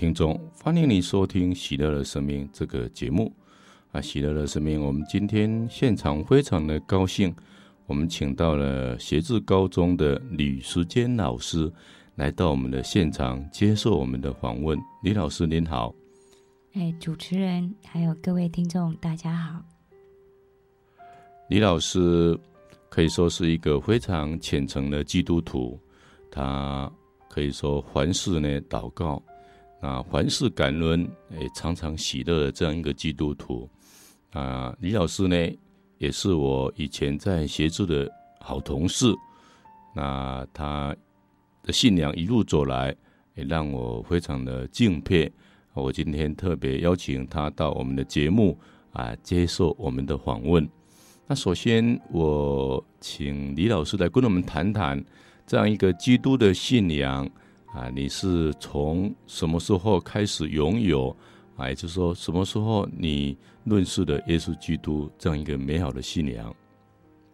听众，欢迎你收听《喜乐的生命》这个节目。啊，喜乐的生命，我们今天现场非常的高兴，我们请到了协志高中的李时坚老师来到我们的现场接受我们的访问。李老师您好，哎，主持人还有各位听众，大家好。李老师可以说是一个非常虔诚的基督徒，他可以说凡事呢祷告，啊，凡事感恩，也常常喜乐的这样一个基督徒。啊，李老师呢，也是我以前在协助的好同事。那他的信仰一路走来，也让我非常的敬佩。我今天特别邀请他到我们的节目啊，接受我们的访问。那首先，我请李老师来跟我们谈谈这样一个基督的信仰啊，你是从什么时候开始拥有？啊，也就是说，什么时候你认识的耶稣基督这样一个美好的信仰？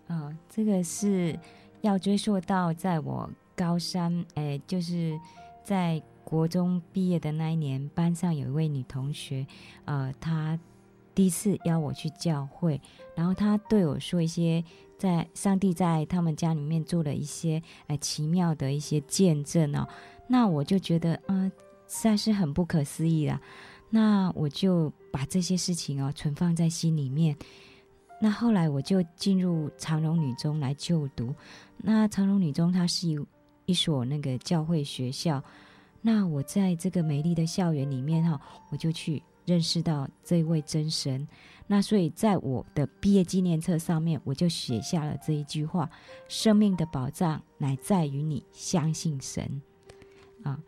哦，这个是要追溯到在我高三，哎，就是在国中毕业的那一年，班上有一位女同学，呃，她第一次邀我去教会，然后她对我说一些在上帝在他们家里面做了一些哎奇妙的一些见证哦，那我就觉得，嗯、实在是很不可思议啦。那我就把这些事情哦存放在心里面。那后来我就进入长荣女中来就读。那长荣女中它是一一所那个教会学校。那我在这个美丽的校园里面哈，我就去认识到这位真神。那所以在我的毕业纪念册上面，我就写下了这一句话：生命的宝藏乃在于你相信神。啊，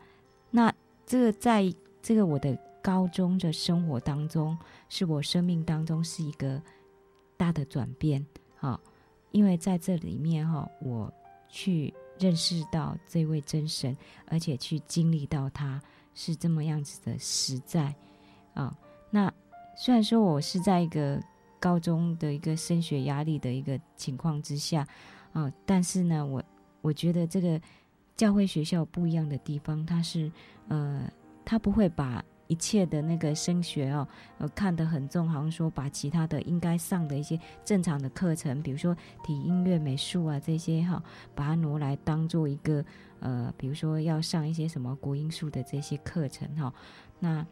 那这个在这个我的。高中的生活当中，是我生命当中是一个大的转变，啊，因为在这里面哈，我去认识到这位真神，而且去经历到他是这么样子的实在，啊，那虽然说我是在一个高中的一个升学压力的一个情况之下，啊，但是呢，我我觉得这个教会学校不一样的地方，它是呃，它不会把一切的那个升学哦，呃，看得很重，好像说把其他的应该上的一些正常的课程，比如说体音乐、美术啊这些哈，把它挪来当做一个呃，比如说要上一些什么国英数的这些课程哈。那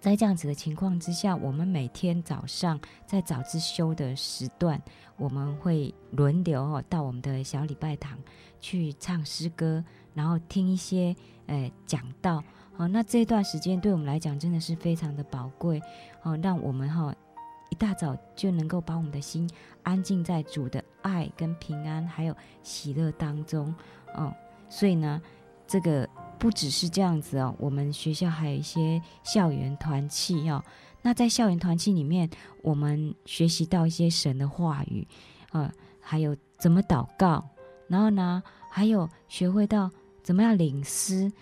在这样子的情况之下，我们每天早上在早自修的时段，我们会轮流哦到我们的小礼拜堂去唱诗歌，然后听一些呃讲道。好，那这段时间对我们来讲真的是非常的宝贵，好，让我们哈一大早就能够把我们的心安静在主的爱跟平安还有喜乐当中，哦，所以呢，这个不只是这样子哦，我们学校还有一些校园团契哦，那在校园团契里面，我们学习到一些神的话语，啊，还有怎么祷告，然后呢，还有学会到怎么样领诗。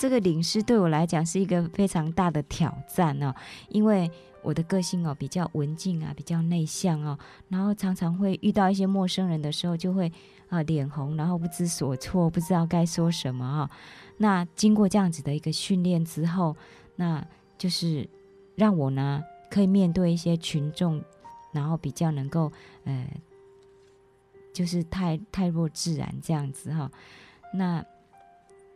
这个领诗对我来讲是一个非常大的挑战哦，因为我的个性哦比较文静啊，比较内向哦，然后常常会遇到一些陌生人的时候就会啊脸红，然后不知所措，不知道该说什么啊。那经过这样子的一个训练之后，那就是让我呢可以面对一些群众，然后比较能够呃，就是太太弱自然这样子哈，那。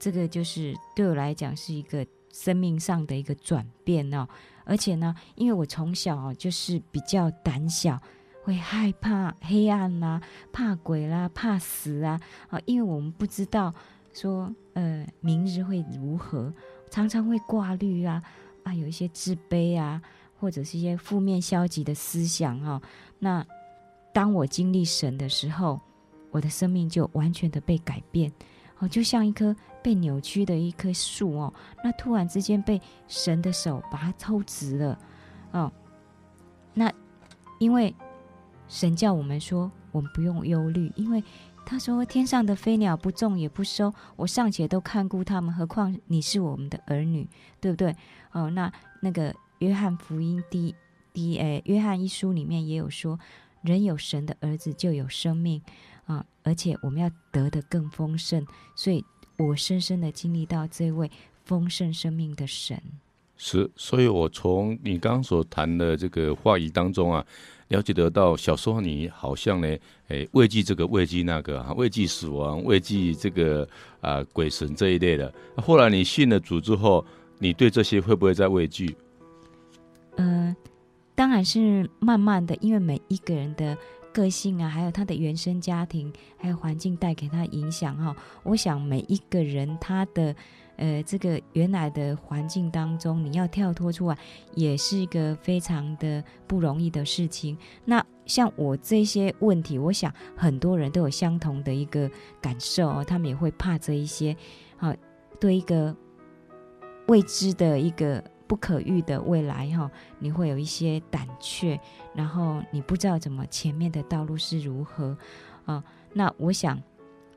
这个就是对我来讲是一个生命上的一个转变哦，而且呢，因为我从小就是比较胆小，会害怕黑暗啦、怕鬼啦、怕死啊啊！因为我们不知道说呃明日会如何，常常会挂虑啊啊，有一些自卑啊，或者是一些负面消极的思想哈、哦。那当我经历神的时候，我的生命就完全的被改变。哦，就像一棵被扭曲的一棵树哦，那突然之间被神的手把它抽直了，哦，那因为神叫我们说，我们不用忧虑，因为他说天上的飞鸟不种也不收，我尚且都看顾他们，何况你是我们的儿女，对不对？哦，那那个约翰福音第第诶，约翰一书里面也有说，人有神的儿子就有生命。啊、嗯！而且我们要得的更丰盛，所以我深深的经历到这位丰盛生命的神。是，所以我从你刚刚所谈的这个话语当中啊，了解得到，小时候你好像呢，诶，畏惧这个，畏惧那个，啊，畏惧死亡，畏惧这个啊、呃、鬼神这一类的。后来你信了主之后，你对这些会不会再畏惧？嗯、呃，当然是慢慢的，因为每一个人的个性啊，还有他的原生家庭，还有环境带给他影响哈。我想每一个人他的呃这个原来的环境当中，你要跳脱出来，也是一个非常的不容易的事情。那像我这些问题，我想很多人都有相同的一个感受哦，他们也会怕这一些，好，对一个未知的一个。不可预的未来哈，你会有一些胆怯，然后你不知道怎么前面的道路是如何啊？那我想，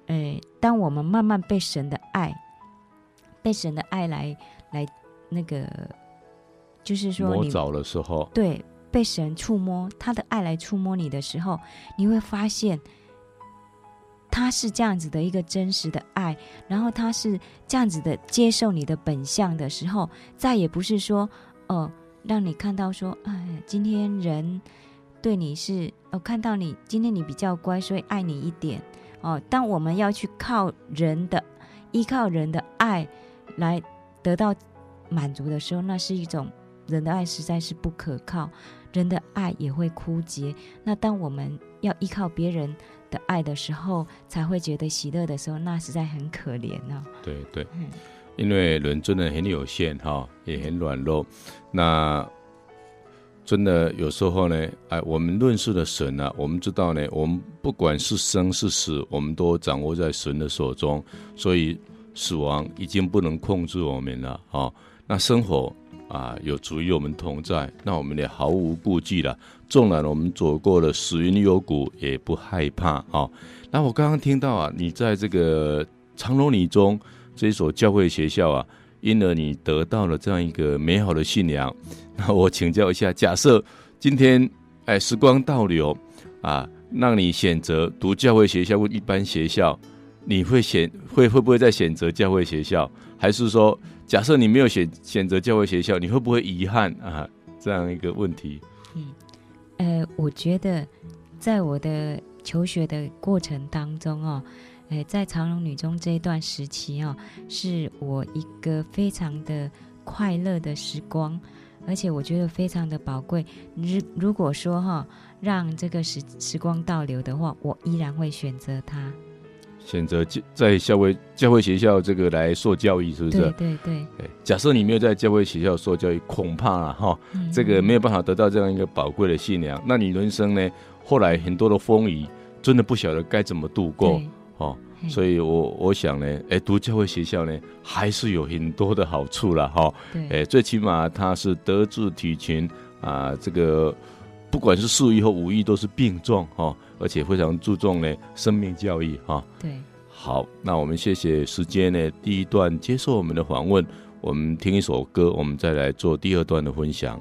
诶，当我们慢慢被神的爱，被神的爱来来那个，就是说你摸着的时候，对，被神触摸他的爱来触摸你的时候，你会发现。他是这样子的一个真实的爱，然后他是这样子的接受你的本相的时候，再也不是说，哦、呃，让你看到说，哎，今天人对你是，哦、看到你今天你比较乖，所以爱你一点，哦、当我们要去靠人的，依靠人的爱来得到满足的时候，那是一种人的爱实在是不可靠，人的爱也会枯竭。那当我们要依靠别人。的爱的时候，才会觉得喜乐的时候，那实在很可怜呢、哦。对对，因为人真的很有限哈，也很软弱。那真的有时候呢，哎，我们认识的神呢、啊，我们知道呢，我们不管是生是死，我们都掌握在神的手中，所以死亡已经不能控制我们了哈。那生活。啊，有主与我们同在，那我们也毫无顾忌了。纵然我们走过了死荫幽谷，也不害怕啊、哦。那我刚刚听到啊，你在这个长隆女中这一所教会学校啊，因而你得到了这样一个美好的信仰。那我请教一下，假设今天哎时光倒流啊，让你选择读教会学校或一般学校，你会选会会不会再选择教会学校，还是说？假设你没有选选择教会学校，你会不会遗憾啊？这样一个问题。嗯，呃，我觉得在我的求学的过程当中哦，呃，在长荣女中这一段时期哦，是我一个非常的快乐的时光，而且我觉得非常的宝贵。如如果说哈、让这个时时光倒流的话，我依然会选择它。选择在教会教会学校这个来受教育，是不是？对对对。假设你没有在教会学校受教育，恐怕啊哈，嗯、这个没有办法得到这样一个宝贵的信仰。那你人生呢？后来很多的风雨，真的不晓得该怎么度过哦。所以我我想呢，哎，读教会学校呢，还是有很多的好处了哈。哎，最起码它是德智体群啊，这个不管是四艺或五艺都是并重哈。而且非常注重呢生命教育哈。对，好，那我们谢谢时间呢第一段接受我们的访问，我们听一首歌，我们再来做第二段的分享。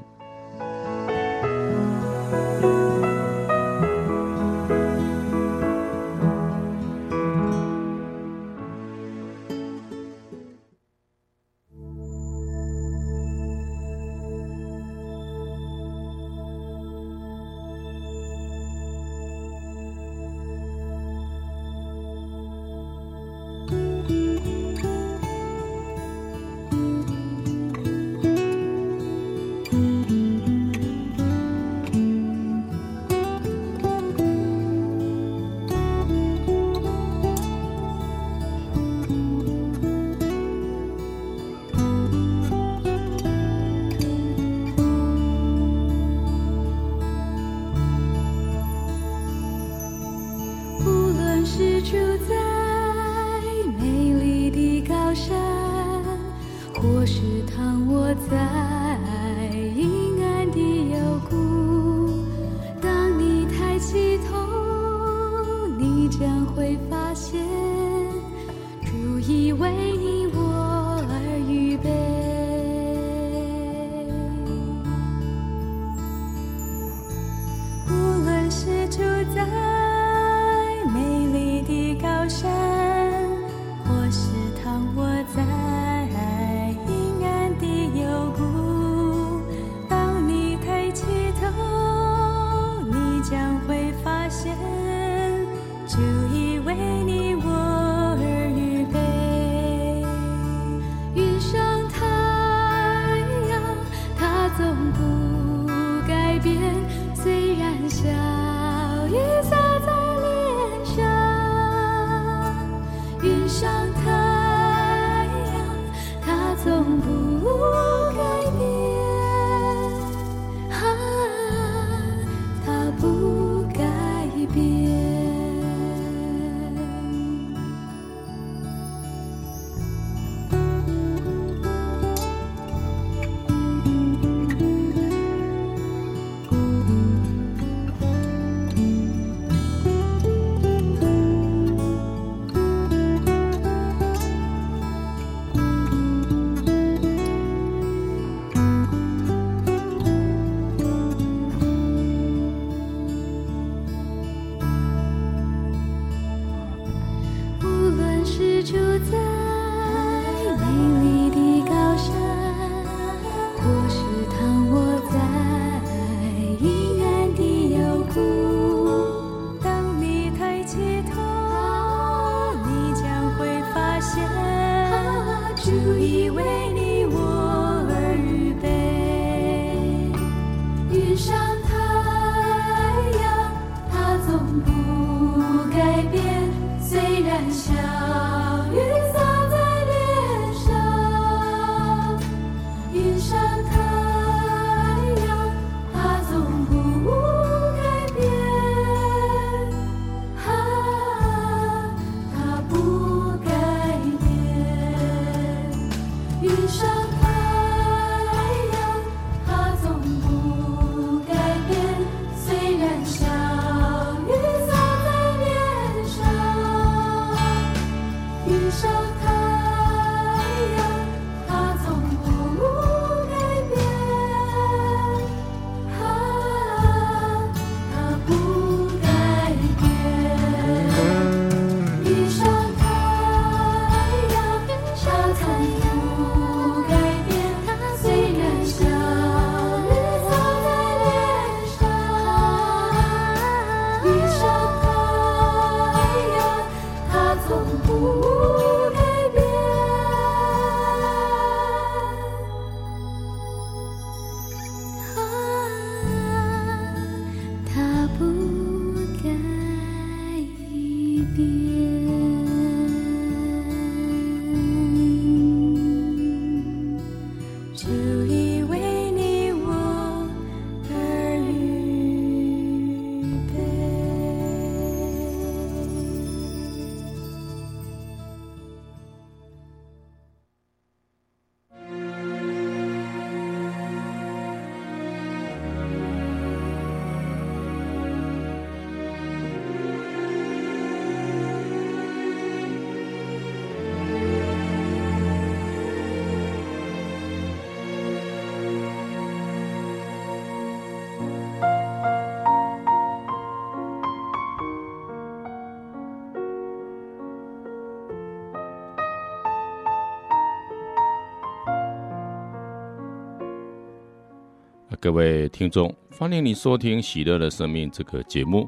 各位听众，欢迎你收听《喜乐的生命》这个节目。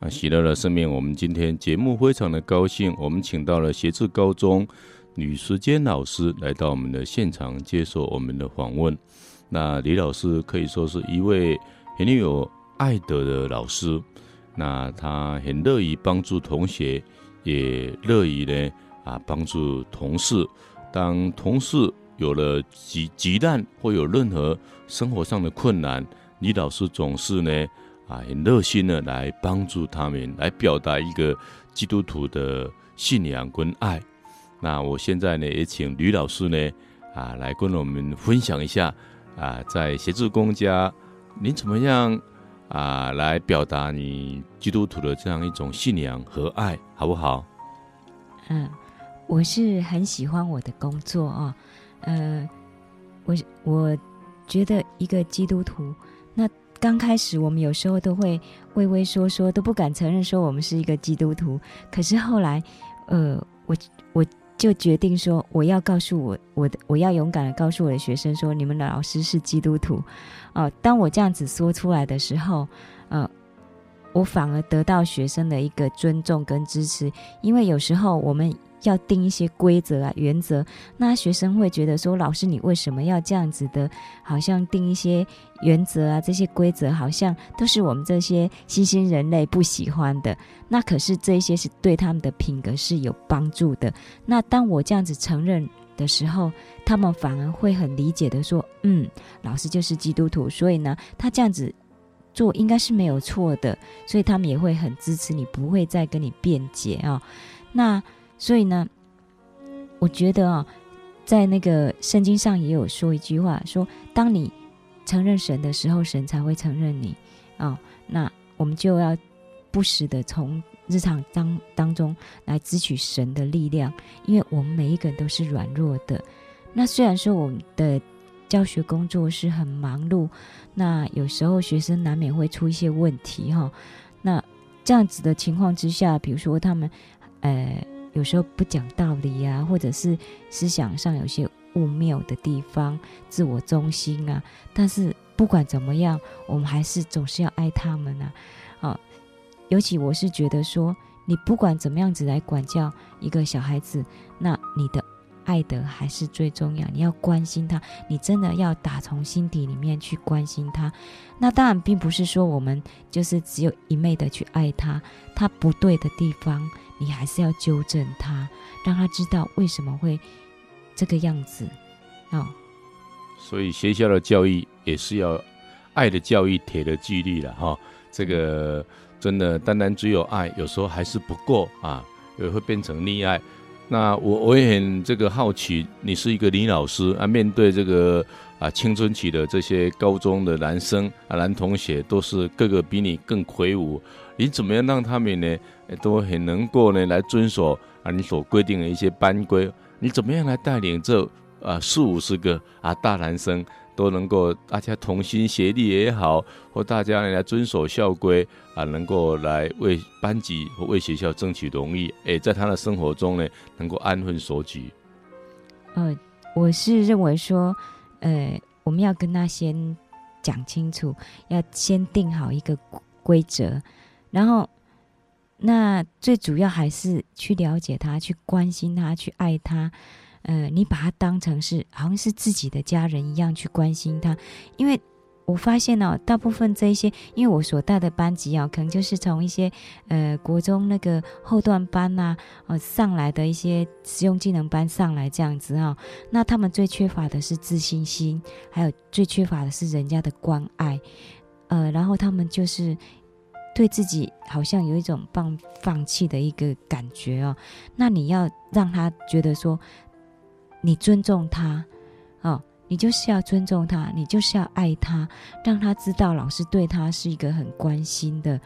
啊，喜乐的生命，我们今天节目非常的高兴，我们请到了协志高中吕时坚老师来到我们的现场接受我们的访问。那李老师可以说是一位很有爱德的老师，那他很乐意帮助同学，也乐意呢啊帮助同事。当同事有了急急难或有任何生活上的困难，李老师总是呢。啊，很热心的来帮助他们，来表达一个基督徒的信仰跟爱。那我现在呢，也请吕老师呢，啊，来跟我们分享一下，啊，在协助公家，您怎么样啊，来表达你基督徒的这样一种信仰和爱，好不好？嗯，我是很喜欢我的工作啊，呃，我我觉得一个基督徒。那刚开始，我们有时候都会畏畏缩缩，都不敢承认说我们是一个基督徒。可是后来，呃，我我就决定说，我要告诉我我的，我要勇敢的告诉我的学生说，你们的老师是基督徒。哦、当我这样子说出来的时候，呃，我反而得到学生的一个尊重跟支持，因为有时候我们。要定一些规则啊、原则，那学生会觉得说：“老师，你为什么要这样子的？好像定一些原则啊，这些规则好像都是我们这些新兴人类不喜欢的。那可是这些是对他们的品格是有帮助的。那当我这样子承认的时候，他们反而会很理解的说：‘嗯，老师就是基督徒，所以呢，他这样子做应该是没有错的。’所以他们也会很支持你，不会再跟你辩解啊。那。所以呢，我觉得啊，在那个圣经上也有说一句话，说当你承认神的时候，神才会承认你啊、哦。那我们就要不时的从日常当当中来支取神的力量，因为我们每一个人都是软弱的。那虽然说我们的教学工作是很忙碌，那有时候学生难免会出一些问题哈、哦。那这样子的情况之下，比如说他们，呃。有时候不讲道理啊，或者是思想上有些误谬的地方，自我中心啊。但是不管怎么样，我们还是总是要爱他们啊。啊，尤其我是觉得说，你不管怎么样子来管教一个小孩子，那你的爱的还是最重要。你要关心他，你真的要打从心底里面去关心他。那当然并不是说我们就是只有一昧的去爱他，他不对的地方。你还是要纠正他，让他知道为什么会这个样子哦。所以学校的教育也是要爱的教育，铁的纪律了哈。这个真的单单只有爱，有时候还是不够啊，也会变成溺爱。那我我也很这个好奇，你是一个女老师啊，面对这个啊青春期的这些高中的男生啊男同学，都是个个比你更魁梧，你怎么样让他们呢？都很能够呢，来遵守啊你所规定的一些班规。你怎么样来带领这啊四五十个啊大男生都能够大家同心协力也好，或大家来遵守校规啊，能够来为班级或为学校争取荣誉。哎，在他的生活中呢，能够安分守己。呃，我是认为说，呃，我们要跟他先讲清楚，要先定好一个规则，然后。那最主要还是去了解他，去关心他，去爱他。呃，你把他当成是好像是自己的家人一样去关心他。因为我发现哦，大部分这一些，因为我所带的班级啊，可能就是从一些呃国中那个后段班呐、啊，呃上来的一些实用技能班上来这样子哈、那他们最缺乏的是自信心，还有最缺乏的是人家的关爱。呃，然后他们就是。对自己好像有一种放放弃的一个感觉哦，那你要让他觉得说，你尊重他哦，你就是要尊重他，你就是要爱他，让他知道老师对他是一个很关心的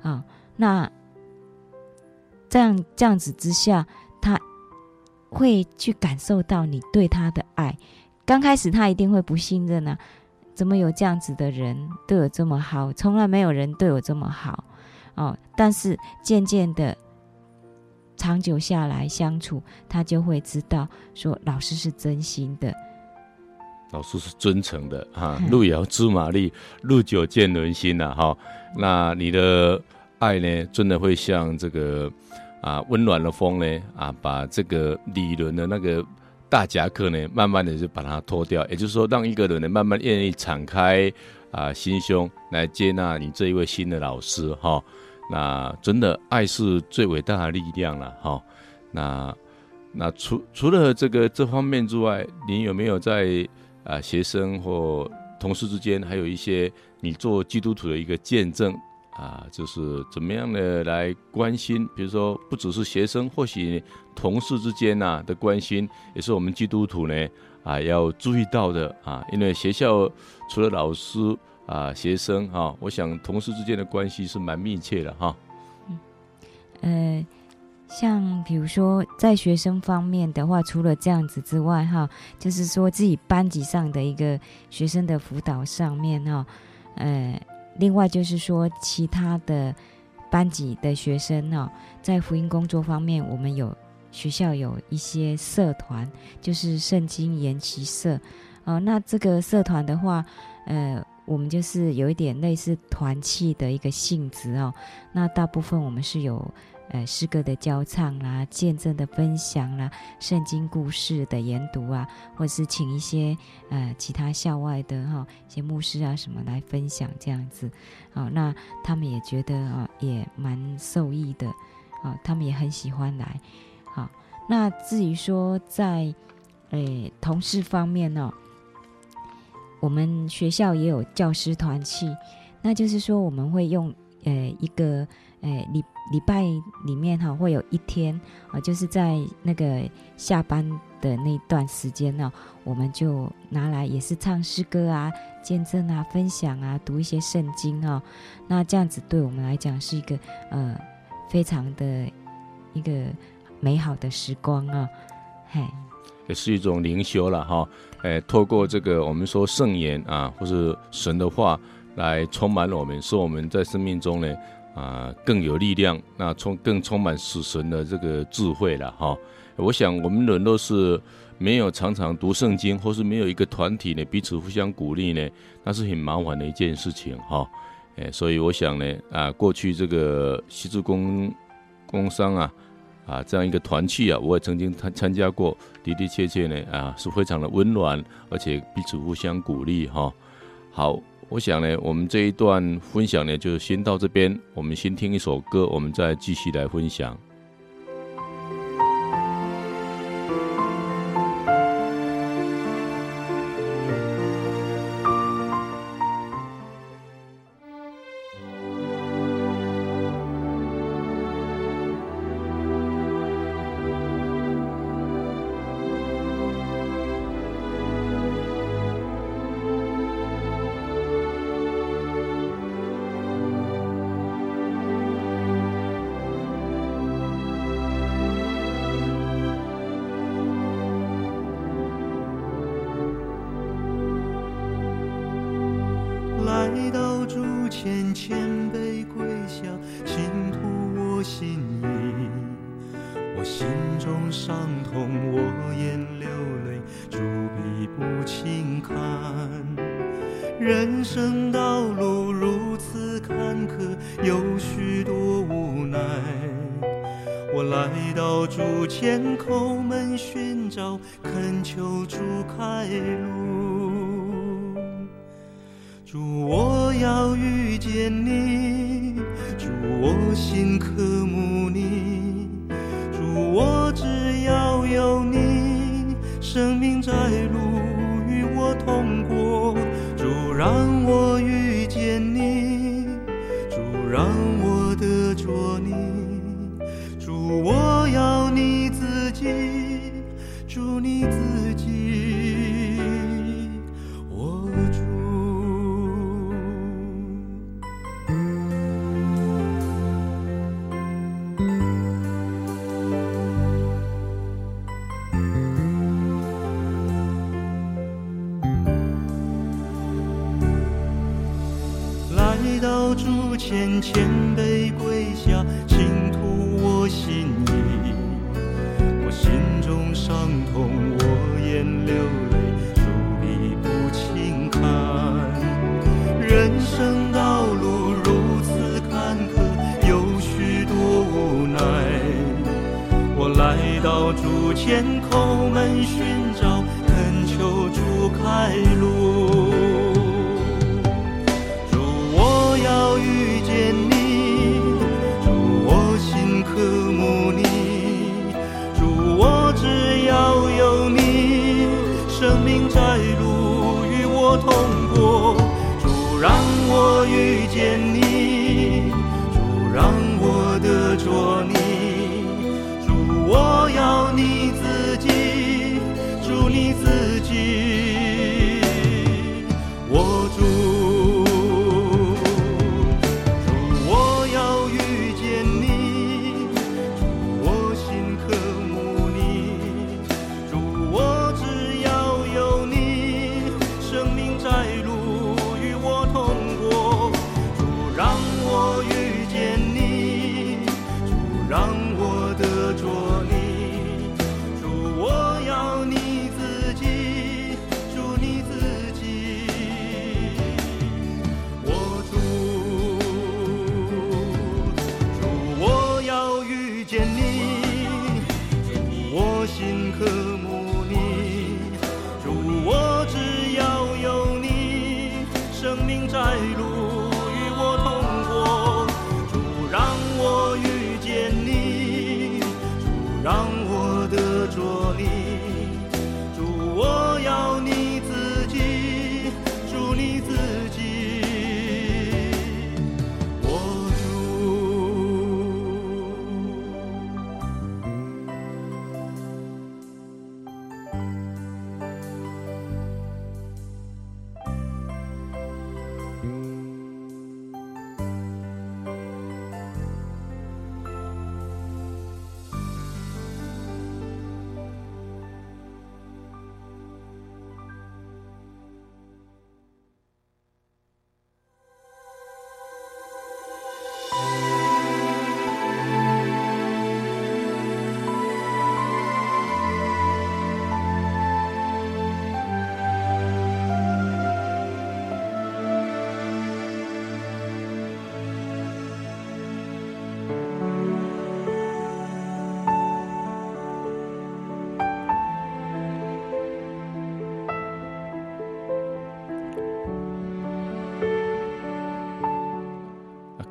啊、那这样这样子之下，他会去感受到你对他的爱。刚开始他一定会不信任啊。怎么有这样子的人对我这么好？从来没有人对我这么好哦。但是渐渐的，长久下来相处，他就会知道说老师是真心的。老师是真诚的哈，路遥知马力，路久见人心呐哈。那你的爱呢，真的会像这个啊温暖的风呢啊，把这个理论的那个大夹克呢，慢慢的就把它脱掉。也就是说，让一个人呢，慢慢愿意敞开啊心胸来接纳你这一位新的老师哈。那真的爱是最伟大的力量了哈。那那除除了这个这方面之外，你有没有在啊学生或同事之间，还有一些你做基督徒的一个见证啊？就是怎么样的来关心？比如说，不只是学生，或许同事之间呐、啊、的关心，也是我们基督徒呢啊要注意到的啊。因为学校除了老师啊、学生哈、啊，我想同事之间的关系是蛮密切的哈。嗯，呃。像比如说，在学生方面的话，除了这样子之外，哈，就是说自己班级上的一个学生的辅导上面，哈，呃，另外就是说其他的班级的学生呢，在福音工作方面，我们有学校有一些社团，就是圣经研习社，哦，那这个社团的话，呃，我们就是有一点类似团契的一个性质哦，那大部分我们是有。呃，诗歌的教唱啦，见证的分享啦，圣经故事的研读啊，或者是请一些呃其他校外的哈、一些牧师啊什么来分享这样子，好、那他们也觉得啊、也蛮受益的，啊、他们也很喜欢来，好、那至于说在诶同事方面呢、我们学校也有教师团契，那就是说我们会用呃一个。呃，礼礼拜里面哈会有一天啊，就是在那个下班的那段时间呢，我们就拿来也是唱诗歌啊、见证啊、分享啊、读一些圣经啊。那这样子对我们来讲是一个呃非常的一个美好的时光啊，嘿，也是一种灵修了哈。哎，透过这个我们说圣言啊，或是神的话来充满我们，使我们在生命中呢。啊，更有力量，那充更充满死神的这个智慧了哈。我想我们人都是没有常常读圣经，或是没有一个团体呢彼此互相鼓励呢，那是很麻烦的一件事情哈。哎，所以我想呢，啊，过去这个西志工工商啊，啊这样一个团契啊，我也曾经参参加过，的的确确呢啊是非常的温暖，而且彼此互相鼓励哈。好。我想呢，我们这一段分享呢，就先到这边。我们先听一首歌，我们再继续来分享。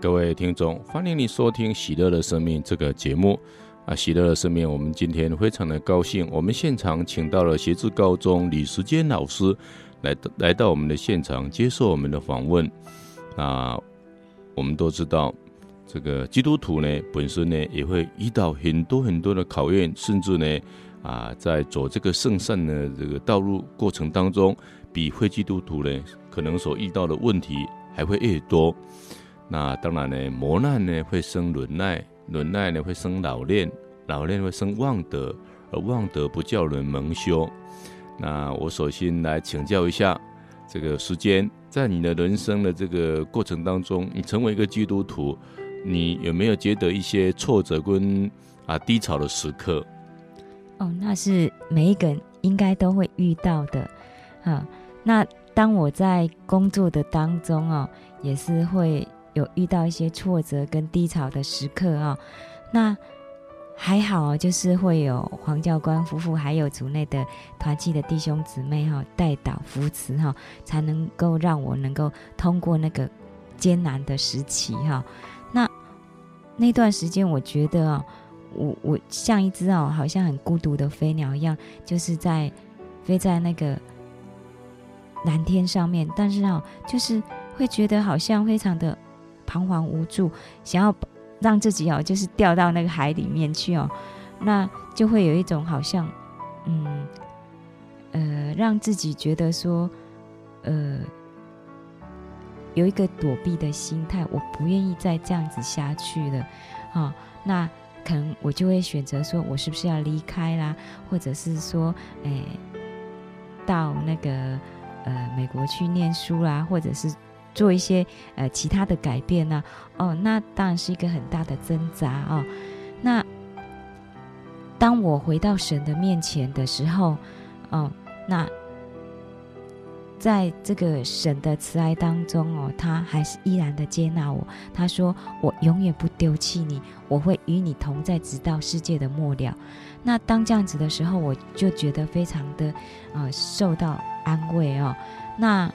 各位听众，欢迎你收听《喜乐的生命》这个节目啊！喜乐的生命，我们今天非常的高兴，我们现场请到了协志高中李时坚老师来来到我们的现场接受我们的访问。那我们都知道，这个基督徒呢本身呢也会遇到很多很多的考验，甚至呢啊在走这个圣善的这个道路过程当中，比非基督徒呢可能所遇到的问题还会越多。那当然呢，磨难呢会生忍耐，忍耐呢会生老练，老练会生望德，而望德不叫人蒙羞。那我首先来请教一下，这个时间在你的人生的这个过程当中，你成为一个基督徒，你有没有觉得一些挫折跟啊低潮的时刻？哦，那是每一个人应该都会遇到的啊。那当我在工作的当中哦，也是会。有遇到一些挫折跟低潮的时刻啊、哦，那还好，就是会有黄教官夫妇，还有组内的团契的弟兄姊妹哈、哦，带导扶持哈、哦，才能够让我能够通过那个艰难的时期哈、那那段时间，我觉得啊、哦，我我像一只哦，好像很孤独的飞鸟一样，就是在飞在那个蓝天上面，但是哦，就是会觉得好像非常的。彷徨无助，想要让自己哦，就是掉到那个海里面去哦，那就会有一种好像，嗯，呃，让自己觉得说，呃，有一个躲避的心态，我不愿意再这样子下去了，啊、那可能我就会选择说，我是不是要离开啦，或者是说，哎，到那个呃美国去念书啦，或者是。做一些呃其他的改变呢、哦，那当然是一个很大的挣扎啊、哦。那当我回到神的面前的时候，哦，那在这个神的慈爱当中哦，他还是依然的接纳我。他说：“我永远不丢弃你，我会与你同在，直到世界的末了。”那当这样子的时候，我就觉得非常的呃受到安慰哦。那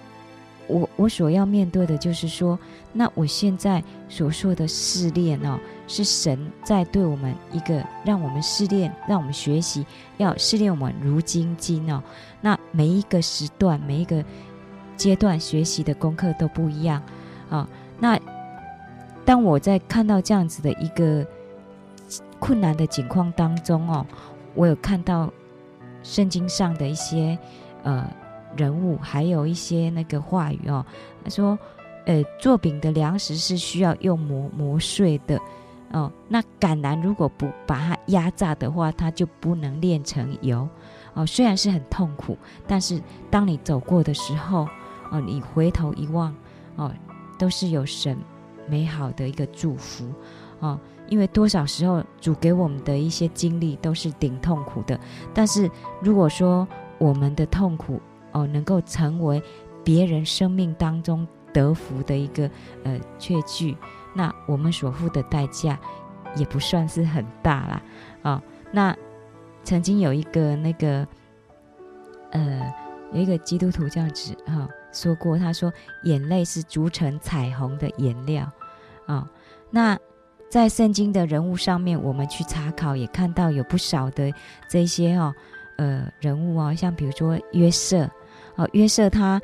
我我所要面对的就是说，那我现在所说的试炼哦，是神在对我们一个让我们试炼，让我们学习，要试炼我们如精金哦。那每一个时段，每一个阶段学习的功课都不一样啊、那当我在看到这样子的一个困难的境况当中哦，我有看到圣经上的一些呃。人物还有一些那个话语哦，他说，呃，做饼的粮食是需要用磨磨碎的哦。那橄榄如果不把它压榨的话，它就不能炼成油哦。虽然是很痛苦，但是当你走过的时候哦，你回头一望哦，都是有神美好的一个祝福哦。因为多少时候主给我们的一些经历都是顶痛苦的，但是如果说我们的痛苦，哦，能够成为别人生命当中得福的一个呃确据，那我们所付的代价也不算是很大啦。啊、哦，那曾经有一个那个呃有一个基督徒这样子哈、说过，他说眼泪是组成彩虹的颜料啊、哦。那在圣经的人物上面，我们去查考也看到有不少的这些哦呃人物啊、哦，像比如说约瑟。哦，约瑟他，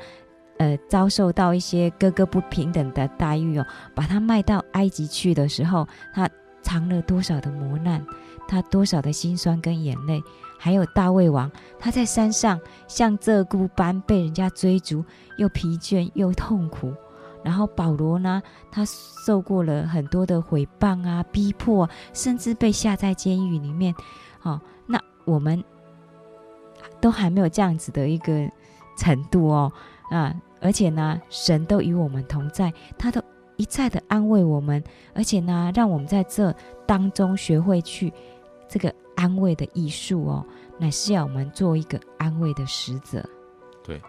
呃，遭受到一些哥哥不平等的待遇哦，把他卖到埃及去的时候，他藏了多少的磨难，他多少的辛酸跟眼泪，还有大卫王，他在山上像鹧鸪般被人家追逐，又疲倦又痛苦，然后保罗呢，他受过了很多的诽谤啊、逼迫，甚至被下在监狱里面，哦，那我们都还没有这样子的一个。程度哦，啊，而且呢，神都与我们同在，他都一再的安慰我们，而且呢，让我们在这当中学会去这个安慰的艺术哦，乃是要我们做一个安慰的使者。对，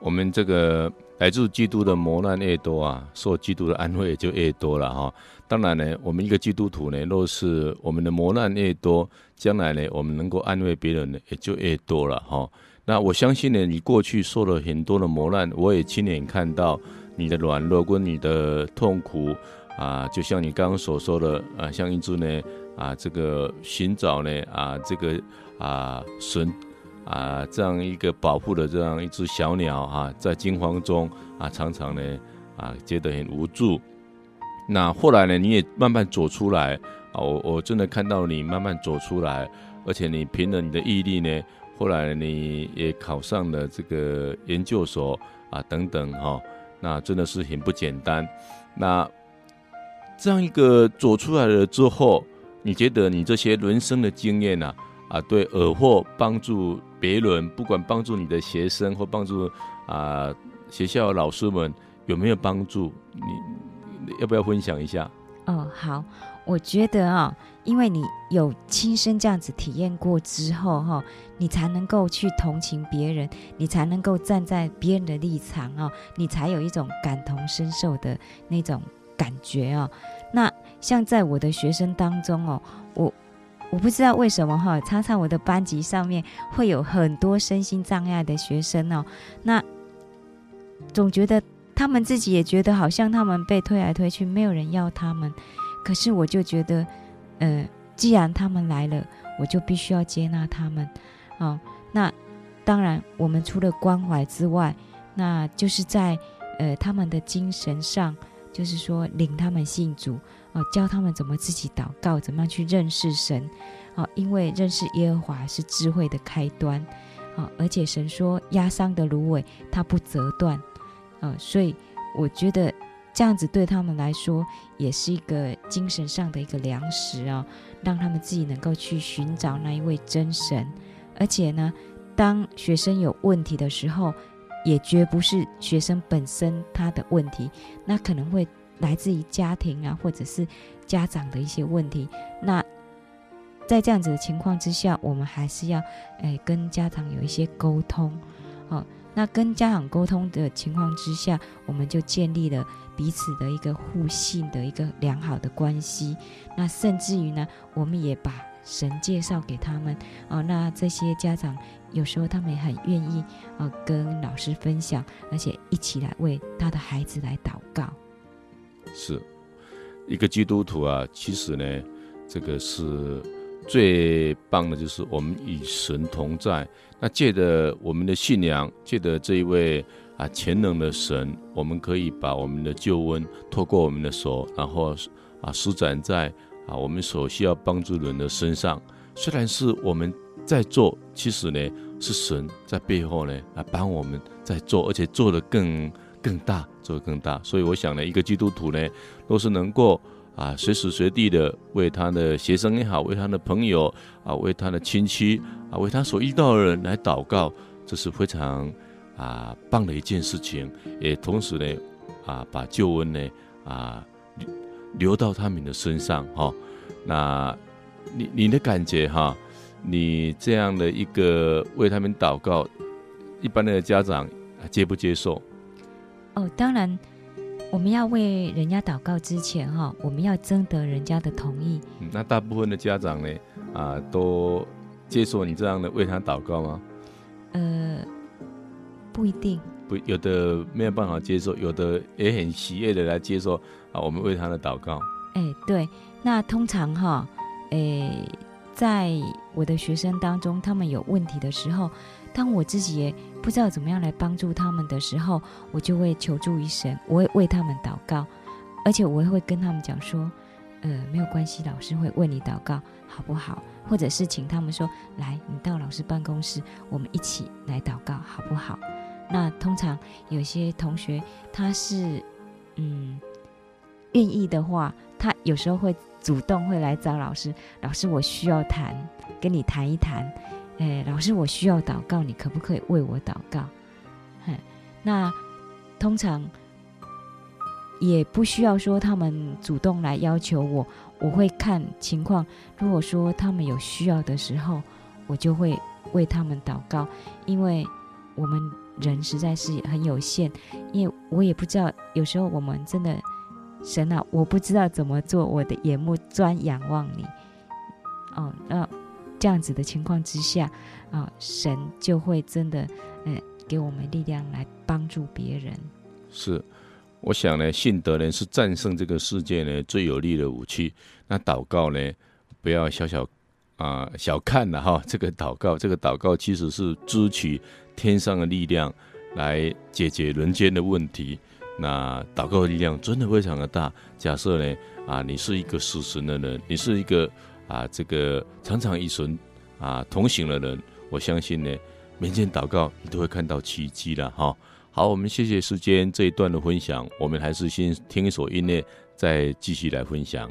我们这个来自基督的磨难越多啊，受基督的安慰也就越多了哈。当然呢，我们一个基督徒呢，若是我们的磨难越多，将来呢，我们能够安慰别人呢，也就越多了哈。那我相信呢，你过去受了很多的磨难，我也亲眼看到你的软弱跟你的痛苦啊，就像你刚刚所说的啊，像一只呢啊，这个寻找呢啊，这个啊神啊这样一个保护的这样一只小鸟啊，在惊慌中啊，常常呢啊觉得很无助。那后来呢，你也慢慢走出来啊，我我真的看到你慢慢走出来，而且你凭着你的毅力呢。后来你也考上了这个研究所啊，等等哈、哦，那真的是很不简单。那这样一个走出来了之后，你觉得你这些人生的经验呢，啊，对尔或帮助别人，不管帮助你的学生或帮助啊学校老师们，有没有帮助？你要不要分享一下？哦，好，我觉得啊、哦。因为你有亲身这样子体验过之后，哈，你才能够去同情别人，你才能够站在别人的立场啊，你才有一种感同身受的那种感觉啊。那像在我的学生当中哦，我我不知道为什么哈，常常我的班级上面会有很多身心障碍的学生哦，那总觉得他们自己也觉得好像他们被推来推去，没有人要他们，可是我就觉得。呃，既然他们来了，我就必须要接纳他们。哦，那当然，我们除了关怀之外，那就是在呃他们的精神上，就是说领他们信主，哦，教他们怎么自己祷告，怎么样去认识神。哦，因为认识耶和华是智慧的开端。哦，而且神说压伤的芦苇，它不折断。哦，所以我觉得。这样子对他们来说也是一个精神上的一个粮食啊，让他们自己能够去寻找那一位真神。而且呢，当学生有问题的时候，也绝不是学生本身他的问题，那可能会来自于家庭啊，或者是家长的一些问题。那在这样子的情况之下，我们还是要诶跟家长有一些沟通，哦。那跟家长沟通的情况之下，我们就建立了彼此的一个互信的一个良好的关系。那甚至于呢，我们也把神介绍给他们啊。那这些家长有时候他们也很愿意啊，跟老师分享，而且一起来为他的孩子来祷告。是一个基督徒啊，其实呢，这个是最棒的，就是我们与神同在。那借着我们的信仰，借着这一位啊全能的神，我们可以把我们的救恩透过我们的手，然后啊施展在啊我们所需要帮助人的身上。虽然是我们在做，其实呢是神在背后呢来帮我们在做，而且做得更更大，做得更大。所以我想呢，一个基督徒呢，都是能够。啊，随时随地的为他的学生也好，为他的朋友啊，为他的亲戚啊，为他所遇到的人来祷告，这是非常啊棒的一件事情。也同时呢，啊，把救恩呢啊流流到他们的身上哈、那你你的感觉哈，你这样的一个为他们祷告，一般的家长接不接受？哦，当然。我们要为人家祷告之前，哈，我们要征得人家的同意。那大部分的家长呢，啊，都接受你这样的为他祷告吗？呃，不一定。不，有的没有办法接受，有的也很喜悦的来接受啊，我们为他的祷告。哎，对，那通常哈，哎，在我的学生当中，他们有问题的时候。当我自己也不知道怎么样来帮助他们的时候，我就会求助于神，我会为他们祷告，而且我也会跟他们讲说，呃，没有关系，老师会为你祷告，好不好？或者是请他们说，来，你到老师办公室，我们一起来祷告，好不好？那通常有些同学他是，嗯，愿意的话，他有时候会主动会来找老师，老师，我需要谈，跟你谈一谈。哎，老师，我需要祷告，你可不可以为我祷告？嘿，那通常也不需要说他们主动来要求我，我会看情况。如果说他们有需要的时候，我就会为他们祷告，因为我们人实在是很有限，因为我也不知道，有时候我们真的神啊，我不知道怎么做，我的眼目专仰望你。哦，那。这样子的情况之下，啊，神就会真的，呃，给我们力量来帮助别人。是，我想呢，信德呢是战胜这个世界呢最有力的武器。那祷告呢，不要小小啊小看了哈，这个祷告，这个祷告其实是支取天上的力量来解决人间的问题。那祷告的力量真的非常的大。假设呢，啊，你是一个死神的人，你是一个。啊，这个常常与神啊同行的人，我相信呢，每天祷告你都会看到奇迹了哈。好，我们谢谢时间这一段的分享，我们还是先听一首音乐，再继续来分享。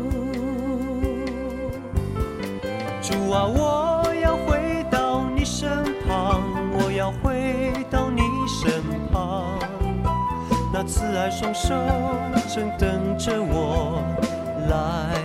啊，我要回到你身旁，我要回到你身旁。那慈爱双手正等着我来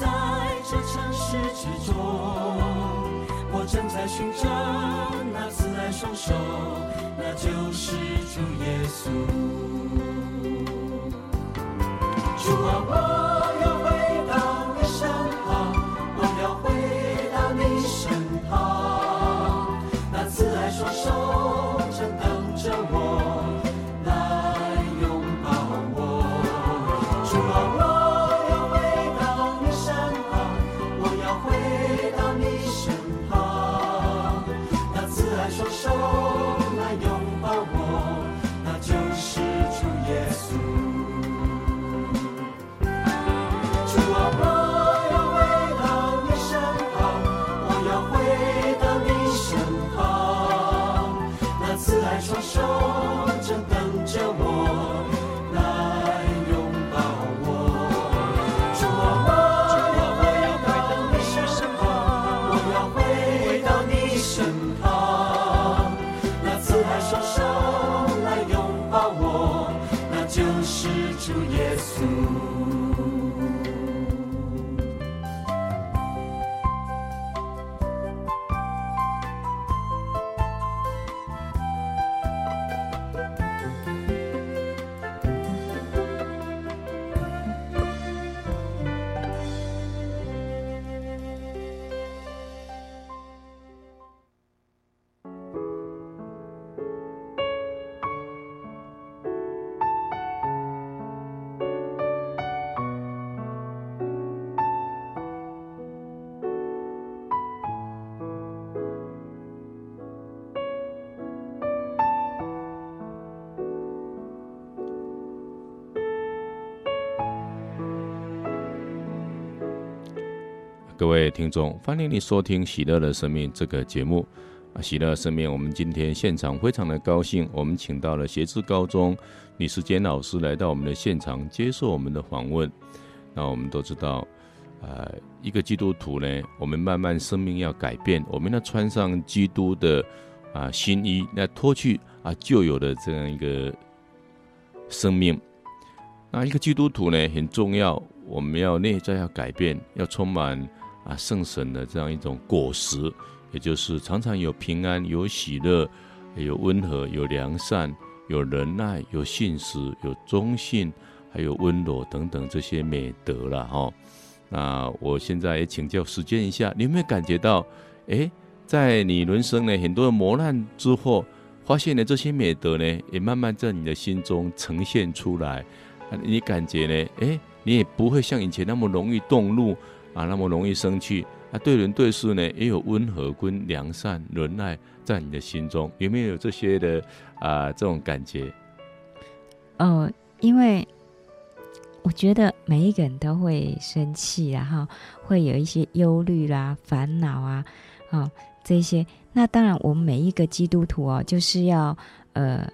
在这城市之中。我正在寻找那慈爱双手，那就是主耶稣。主啊，我各位听众，欢迎你收听《喜乐的生命》这个节目。啊，喜乐的生命，我们今天现场非常的高兴，我们请到了协志高中李时坚老师来到我们的现场接受我们的访问。那我们都知道，呃，一个基督徒呢，我们慢慢生命要改变，我们要穿上基督的啊新衣，那脱去啊旧有的这样一个生命。那一个基督徒呢，很重要，我们要内在要改变，要充满。啊，圣神的这样一种果实，也就是常常有平安、有喜乐、有温和、有良善、有仁爱、有信实、有忠信，还有温柔等等这些美德了哈。那我现在也请教时间一下，你有没有感觉到？诶，在你人生呢很多的磨难之后，发现了这些美德呢，也慢慢在你的心中呈现出来。你感觉呢？诶，你也不会像以前那么容易动怒。啊，那么容易生气啊，对人对事呢，也有温和跟良善、仁爱在你的心中，有没有这些的啊这种感觉？哦，因为我觉得每一个人都会生气，然后会有一些忧虑啦、烦恼啊，啊、哦、这些。那当然，我们每一个基督徒哦，就是要呃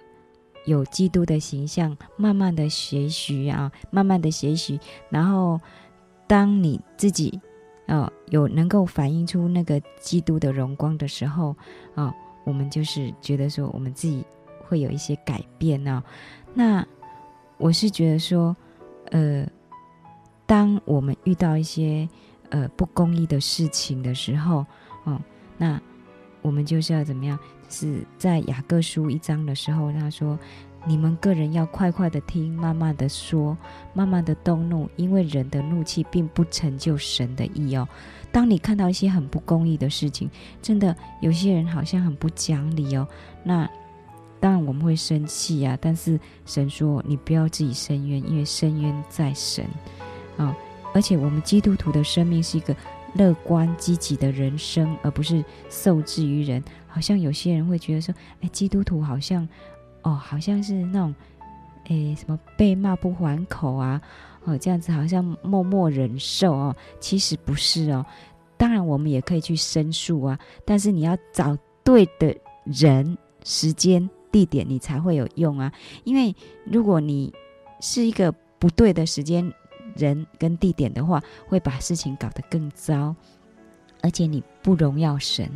有基督的形象，慢慢的学习啊，慢慢的学习，然后。当你自己，哦，有能够反映出那个基督的荣光的时候，哦，我们就是觉得说，我们自己会有一些改变呢、那我是觉得说，呃，当我们遇到一些呃不公义的事情的时候，哦，那我们就是要怎么样？是在雅各书一章的时候，他说。你们个人要快快的听，慢慢的说，慢慢的动怒，因为人的怒气并不成就神的意哦。当你看到一些很不公义的事情，真的有些人好像很不讲理哦，那当然我们会生气啊。但是神说，你不要自己伸冤，因为伸冤在神啊、而且我们基督徒的生命是一个乐观积极的人生，而不是受制于人。好像有些人会觉得说，哎，基督徒好像。哦，好像是那种，诶，什么被骂不还口啊，哦，这样子好像默默忍受哦。其实不是哦，当然我们也可以去申诉啊，但是你要找对的人、时间、地点，你才会有用啊。因为如果你是一个不对的时间、人跟地点的话，会把事情搞得更糟，而且你不荣耀神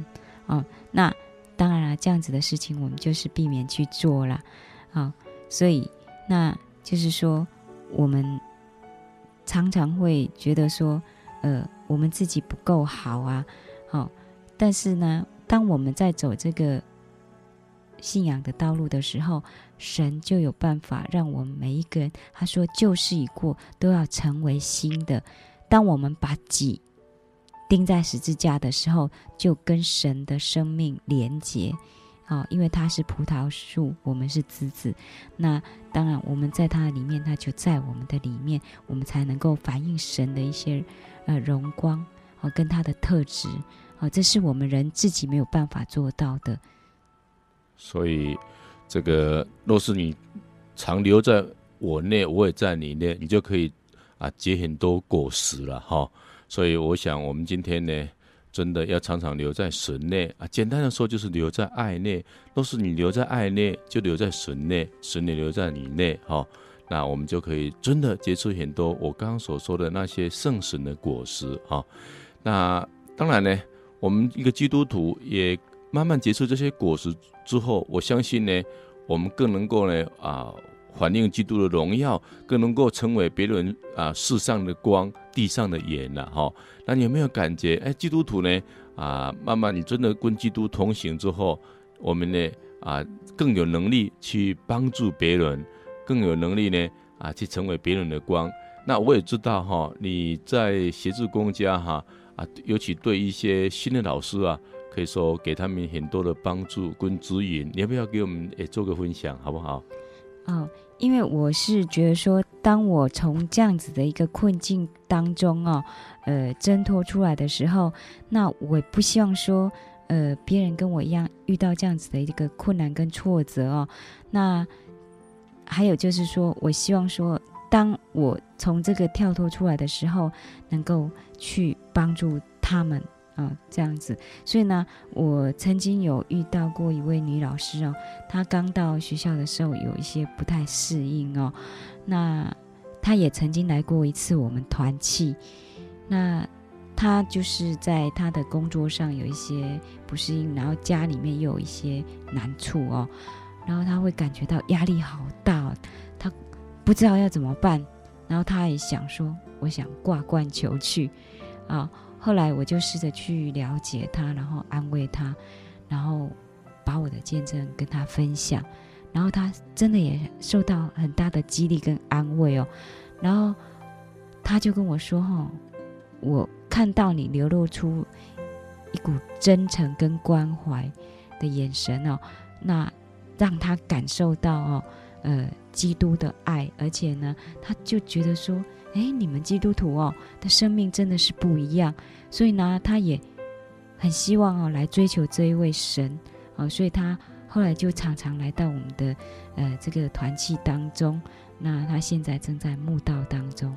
哦。那当然了，这样子的事情我们就是避免去做了啊、所以，那就是说，我们常常会觉得说，呃，我们自己不够好啊，好、但是呢，当我们在走这个信仰的道路的时候，神就有办法让我们每一个人，他说旧事已过，都要成为新的。当我们把己钉在十字架的时候，就跟神的生命连结啊、因为他是葡萄树，我们是枝子。那当然，我们在他里面，他就在我们的里面，我们才能够反映神的一些呃荣光啊、跟他的特质啊、这是我们人自己没有办法做到的。所以，这个若是你常留在我内，我也在你内，你就可以啊结很多果实了哈。所以，我想我们今天呢，真的要常常留在神内啊。简单的说，就是留在爱内。若是你留在爱内，就留在神内，神也留在你内哈。那我们就可以真的结出很多我刚刚所说的那些圣神的果实哈。那当然呢，我们一个基督徒也。慢慢结出这些果实之后，我相信呢，我们更能够呢啊，反映基督的荣耀，更能够成为别人啊世上的光，地上的盐了哈。那你有没有感觉？哎，基督徒呢啊，慢慢你真的跟基督同行之后，我们呢啊更有能力去帮助别人，更有能力呢啊去成为别人的光。那我也知道哈，你在协助公家哈啊，尤其对一些新的老师啊。可以说给他们很多的帮助跟指引，你要不要给我们也做个分享，好不好？哦，因为我是觉得说，当我从这样子的一个困境当中哦，呃，挣脱出来的时候，那我不希望说，呃，别人跟我一样遇到这样子的一个困难跟挫折哦。那还有就是说，我希望说，当我从这个跳脱出来的时候，能够去帮助他们。哦，这样子，所以呢，我曾经有遇到过一位女老师哦，她刚到学校的时候有一些不太适应哦，那她也曾经来过一次我们团契，那她就是在她的工作上有一些不适应，然后家里面又有一些难处哦，然后她会感觉到压力好大，她不知道要怎么办，然后她也想说，我想挂冠求去。啊。后来我就试着去了解他，然后安慰他，然后把我的见证跟他分享，然后他真的也受到很大的激励跟安慰哦。然后他就跟我说：“哈，我看到你流露出一股真诚跟关怀的眼神哦，那让他感受到哦，呃，基督的爱，而且呢，他就觉得说。”哎，你们基督徒哦的生命真的是不一样，所以呢，他也很希望哦来追求这一位神哦，所以他后来就常常来到我们的呃这个团契当中。那他现在正在墓道当中。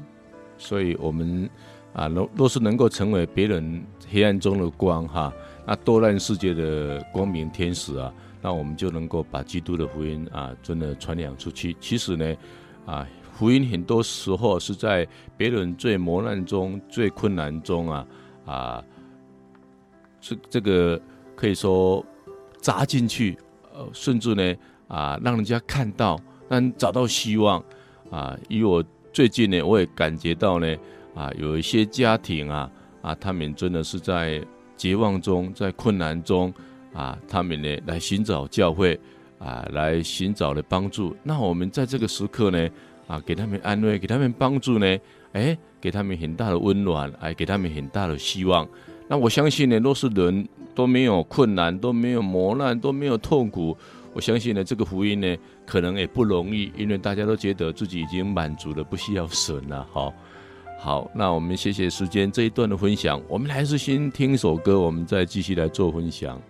所以，我们啊，若若是能够成为别人黑暗中的光哈，那多乱世界的光明天使啊，那我们就能够把基督的福音啊，真的传扬出去。其实呢，啊。福音很多时候是在别人最磨难中、最困难中啊啊，这这个可以说扎进去，呃，甚至呢啊，让人家看到，让找到希望啊。因为我最近呢，我也感觉到呢啊，有一些家庭啊啊，他们真的是在绝望中、在困难中啊，他们呢来寻找教会啊，来寻找的帮助。那我们在这个时刻呢。啊，给他们安慰，给他们帮助呢，哎，给他们很大的温暖，哎，给他们很大的希望。那我相信呢，若是人都没有困难，都没有磨难，都没有痛苦，我相信呢，这个福音呢，可能也不容易，因为大家都觉得自己已经满足了，不需要神了。好，好，那我们谢谢时间这一段的分享，我们还是先听一首歌，我们再继续来做分享。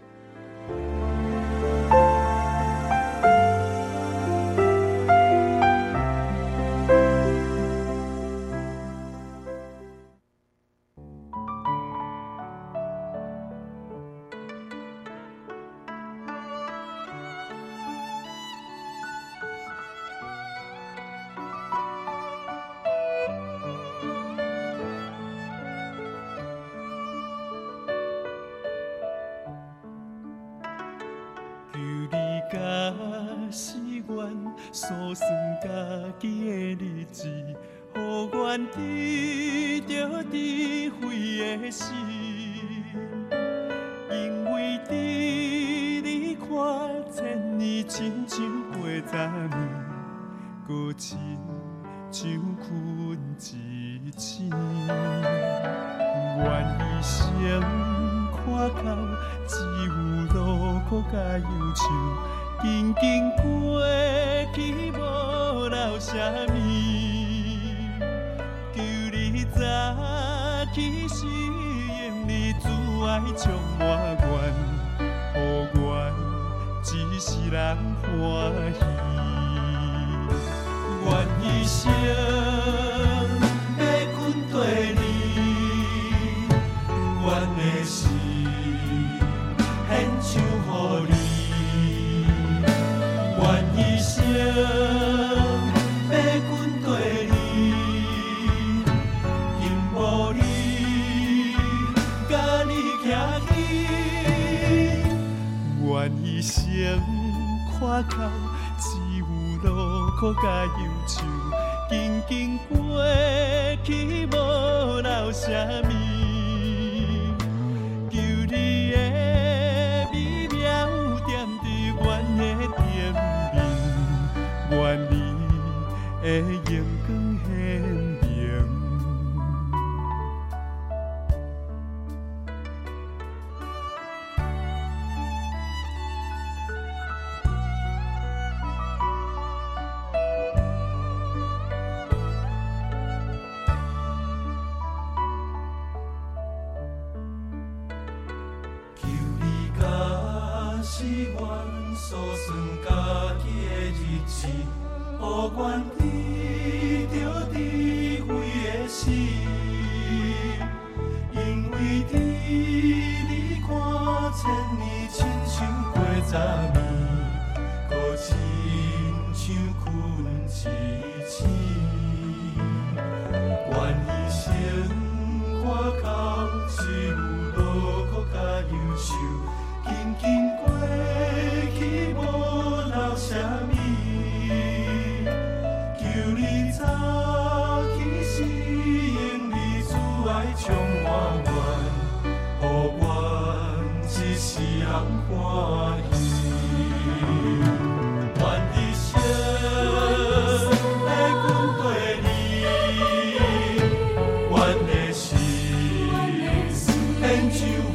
看到只有路苦甲忧愁，紧紧过去，无留什么。you.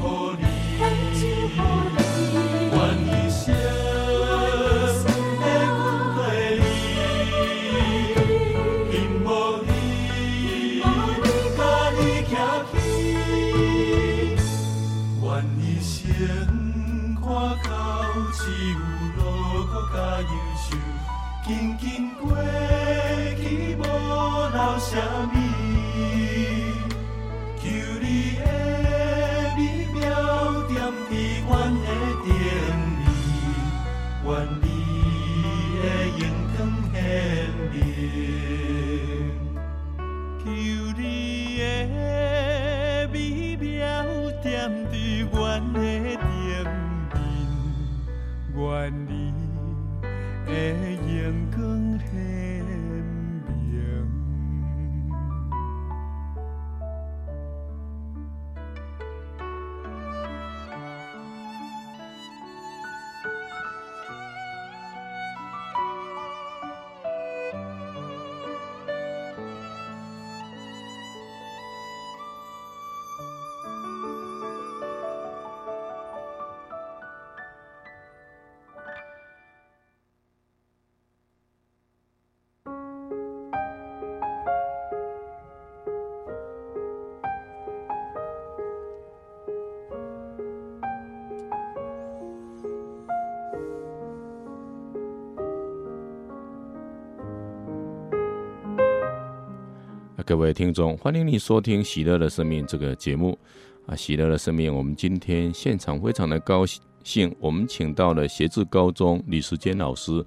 各位听众，欢迎你收听《喜乐的生命》这个节目啊！《喜乐的生命》，我们今天现场非常的高兴，我们请到了协志高中李时坚老师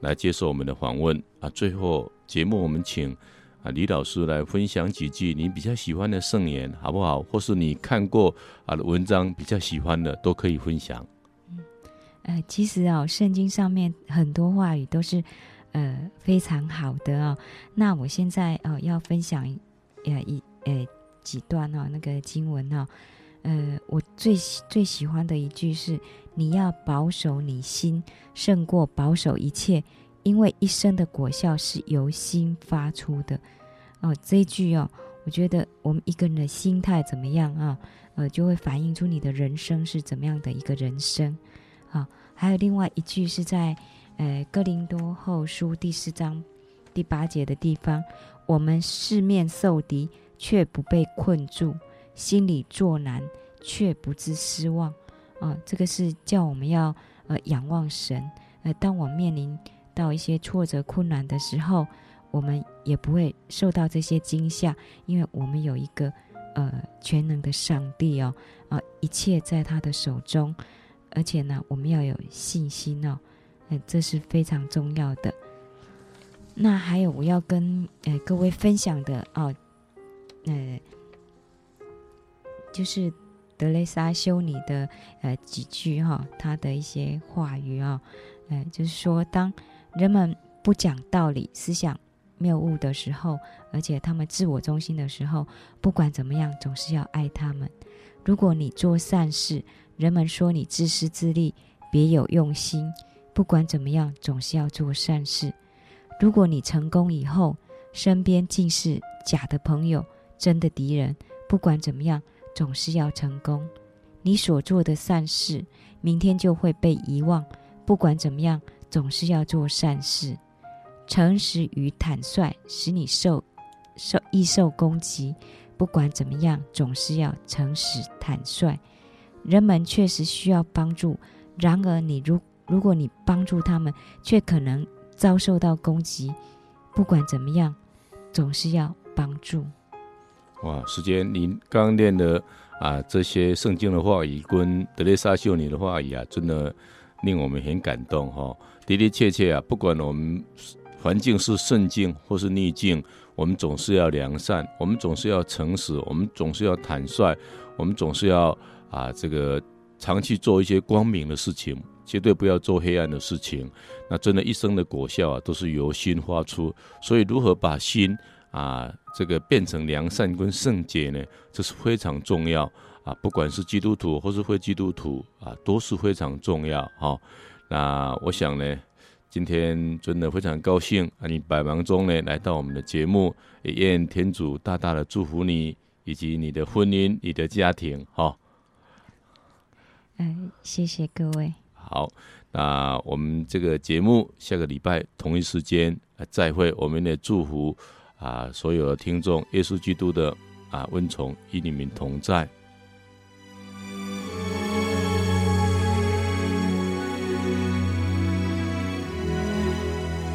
来接受我们的访问啊！最后节目，我们请啊李老师来分享几句你比较喜欢的圣言，好不好？或是你看过啊的文章比较喜欢的，都可以分享。呃，其实哦，圣经上面很多话语都是呃非常好的哦。那我现在哦要分享呃一呃几段哦那个经文哦，呃，我最最喜欢的一句是：你要保守你心，胜过保守一切，因为一生的果效是由心发出的。哦，这一句哦，我觉得我们一个人的心态怎么样啊？呃，就会反映出你的人生是怎么样的一个人生。啊，还有另外一句是在，呃，哥林多后书第四章第八节的地方，我们四面受敌，却不被困住；心里作难，却不致失望。啊，这个是叫我们要呃仰望神。呃，当我面临到一些挫折困难的时候，我们也不会受到这些惊吓，因为我们有一个呃全能的上帝哦，啊，一切在他的手中。而且呢，我们要有信心哦，嗯，这是非常重要的。那还有我要跟呃各位分享的哦，呃，就是德雷莎修女的呃几句哈、哦，她的一些话语啊、哦，呃，就是说，当人们不讲道理、思想谬误的时候，而且他们自我中心的时候，不管怎么样，总是要爱他们。如果你做善事，人们说你自私自利，别有用心。不管怎么样，总是要做善事。如果你成功以后，身边尽是假的朋友、真的敌人。不管怎么样，总是要成功。你所做的善事，明天就会被遗忘。不管怎么样，总是要做善事。诚实与坦率，使你受受易受攻击。不管怎么样，总是要诚实坦率。人们确实需要帮助，然而你如如果你帮助他们，却可能遭受到攻击。不管怎么样，总是要帮助。哇，时间，您刚刚念的啊，这些圣经的话语跟德蕾莎修女的话语啊，真的令我们很感动哈、哦。的的确确啊，不管我们环境是顺境或是逆境，我们总是要良善，我们总是要诚实，我们总是要坦率，我们总是要。啊，这个常去做一些光明的事情，绝对不要做黑暗的事情。那真的，一生的果效啊，都是由心发出。所以，如何把心啊，这个变成良善跟圣洁呢？这是非常重要啊。不管是基督徒或是非基督徒啊，都是非常重要。哈，那我想呢，今天真的非常高兴啊，你百忙中呢来到我们的节目，也愿天主大大的祝福你以及你的婚姻、你的家庭。哈。嗯，谢谢各位。好，那我们这个节目下个礼拜同一时间再会。我们也祝福啊，所有的听众，耶稣基督的啊温从与你们同在。